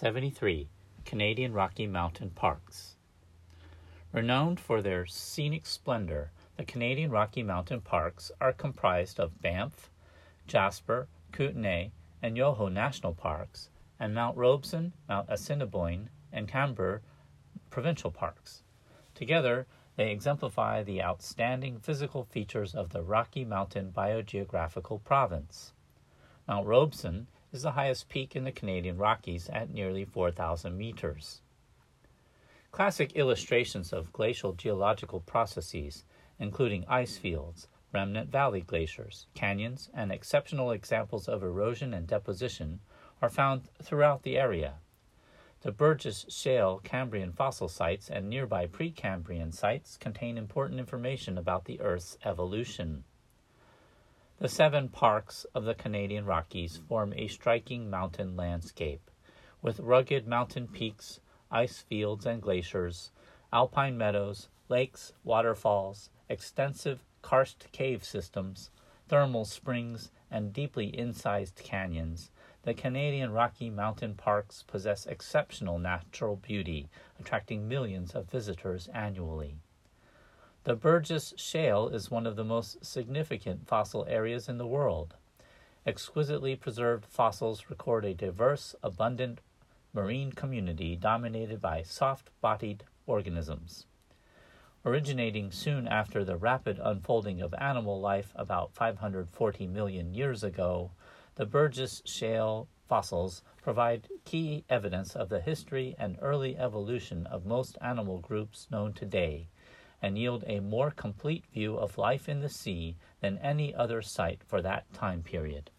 73. Canadian Rocky Mountain Parks. Renowned for their scenic splendor, the Canadian Rocky Mountain Parks are comprised of Banff, Jasper, Kootenay, and Yoho National Parks, and Mount Robson, Mount Assiniboine, and Hamber Provincial Parks. Together, they exemplify the outstanding physical features of the Rocky Mountain biogeographical province. Mount Robson is the highest peak in the Canadian Rockies at nearly 4,000 meters. Classic illustrations of glacial geological processes, including ice fields, remnant valley glaciers, canyons, and exceptional examples of erosion and deposition, are found throughout the area. The Burgess Shale Cambrian fossil sites and nearby Precambrian sites contain important information about the Earth's evolution. The seven parks of the Canadian Rockies form a striking mountain landscape, with rugged mountain peaks, ice fields and glaciers, alpine meadows, lakes, waterfalls, extensive karst cave systems, thermal springs, and deeply incised canyons. The Canadian Rocky Mountain Parks possess exceptional natural beauty, attracting millions of visitors annually. The Burgess Shale is one of the most significant fossil areas in the world. Exquisitely preserved fossils record a diverse, abundant marine community dominated by soft bodied organisms. Originating soon after the rapid unfolding of animal life about 540 million years ago, the Burgess Shale fossils provide key evidence of the history and early evolution of most animal groups known today, and yield a more complete view of life in the sea than any other site for that time period.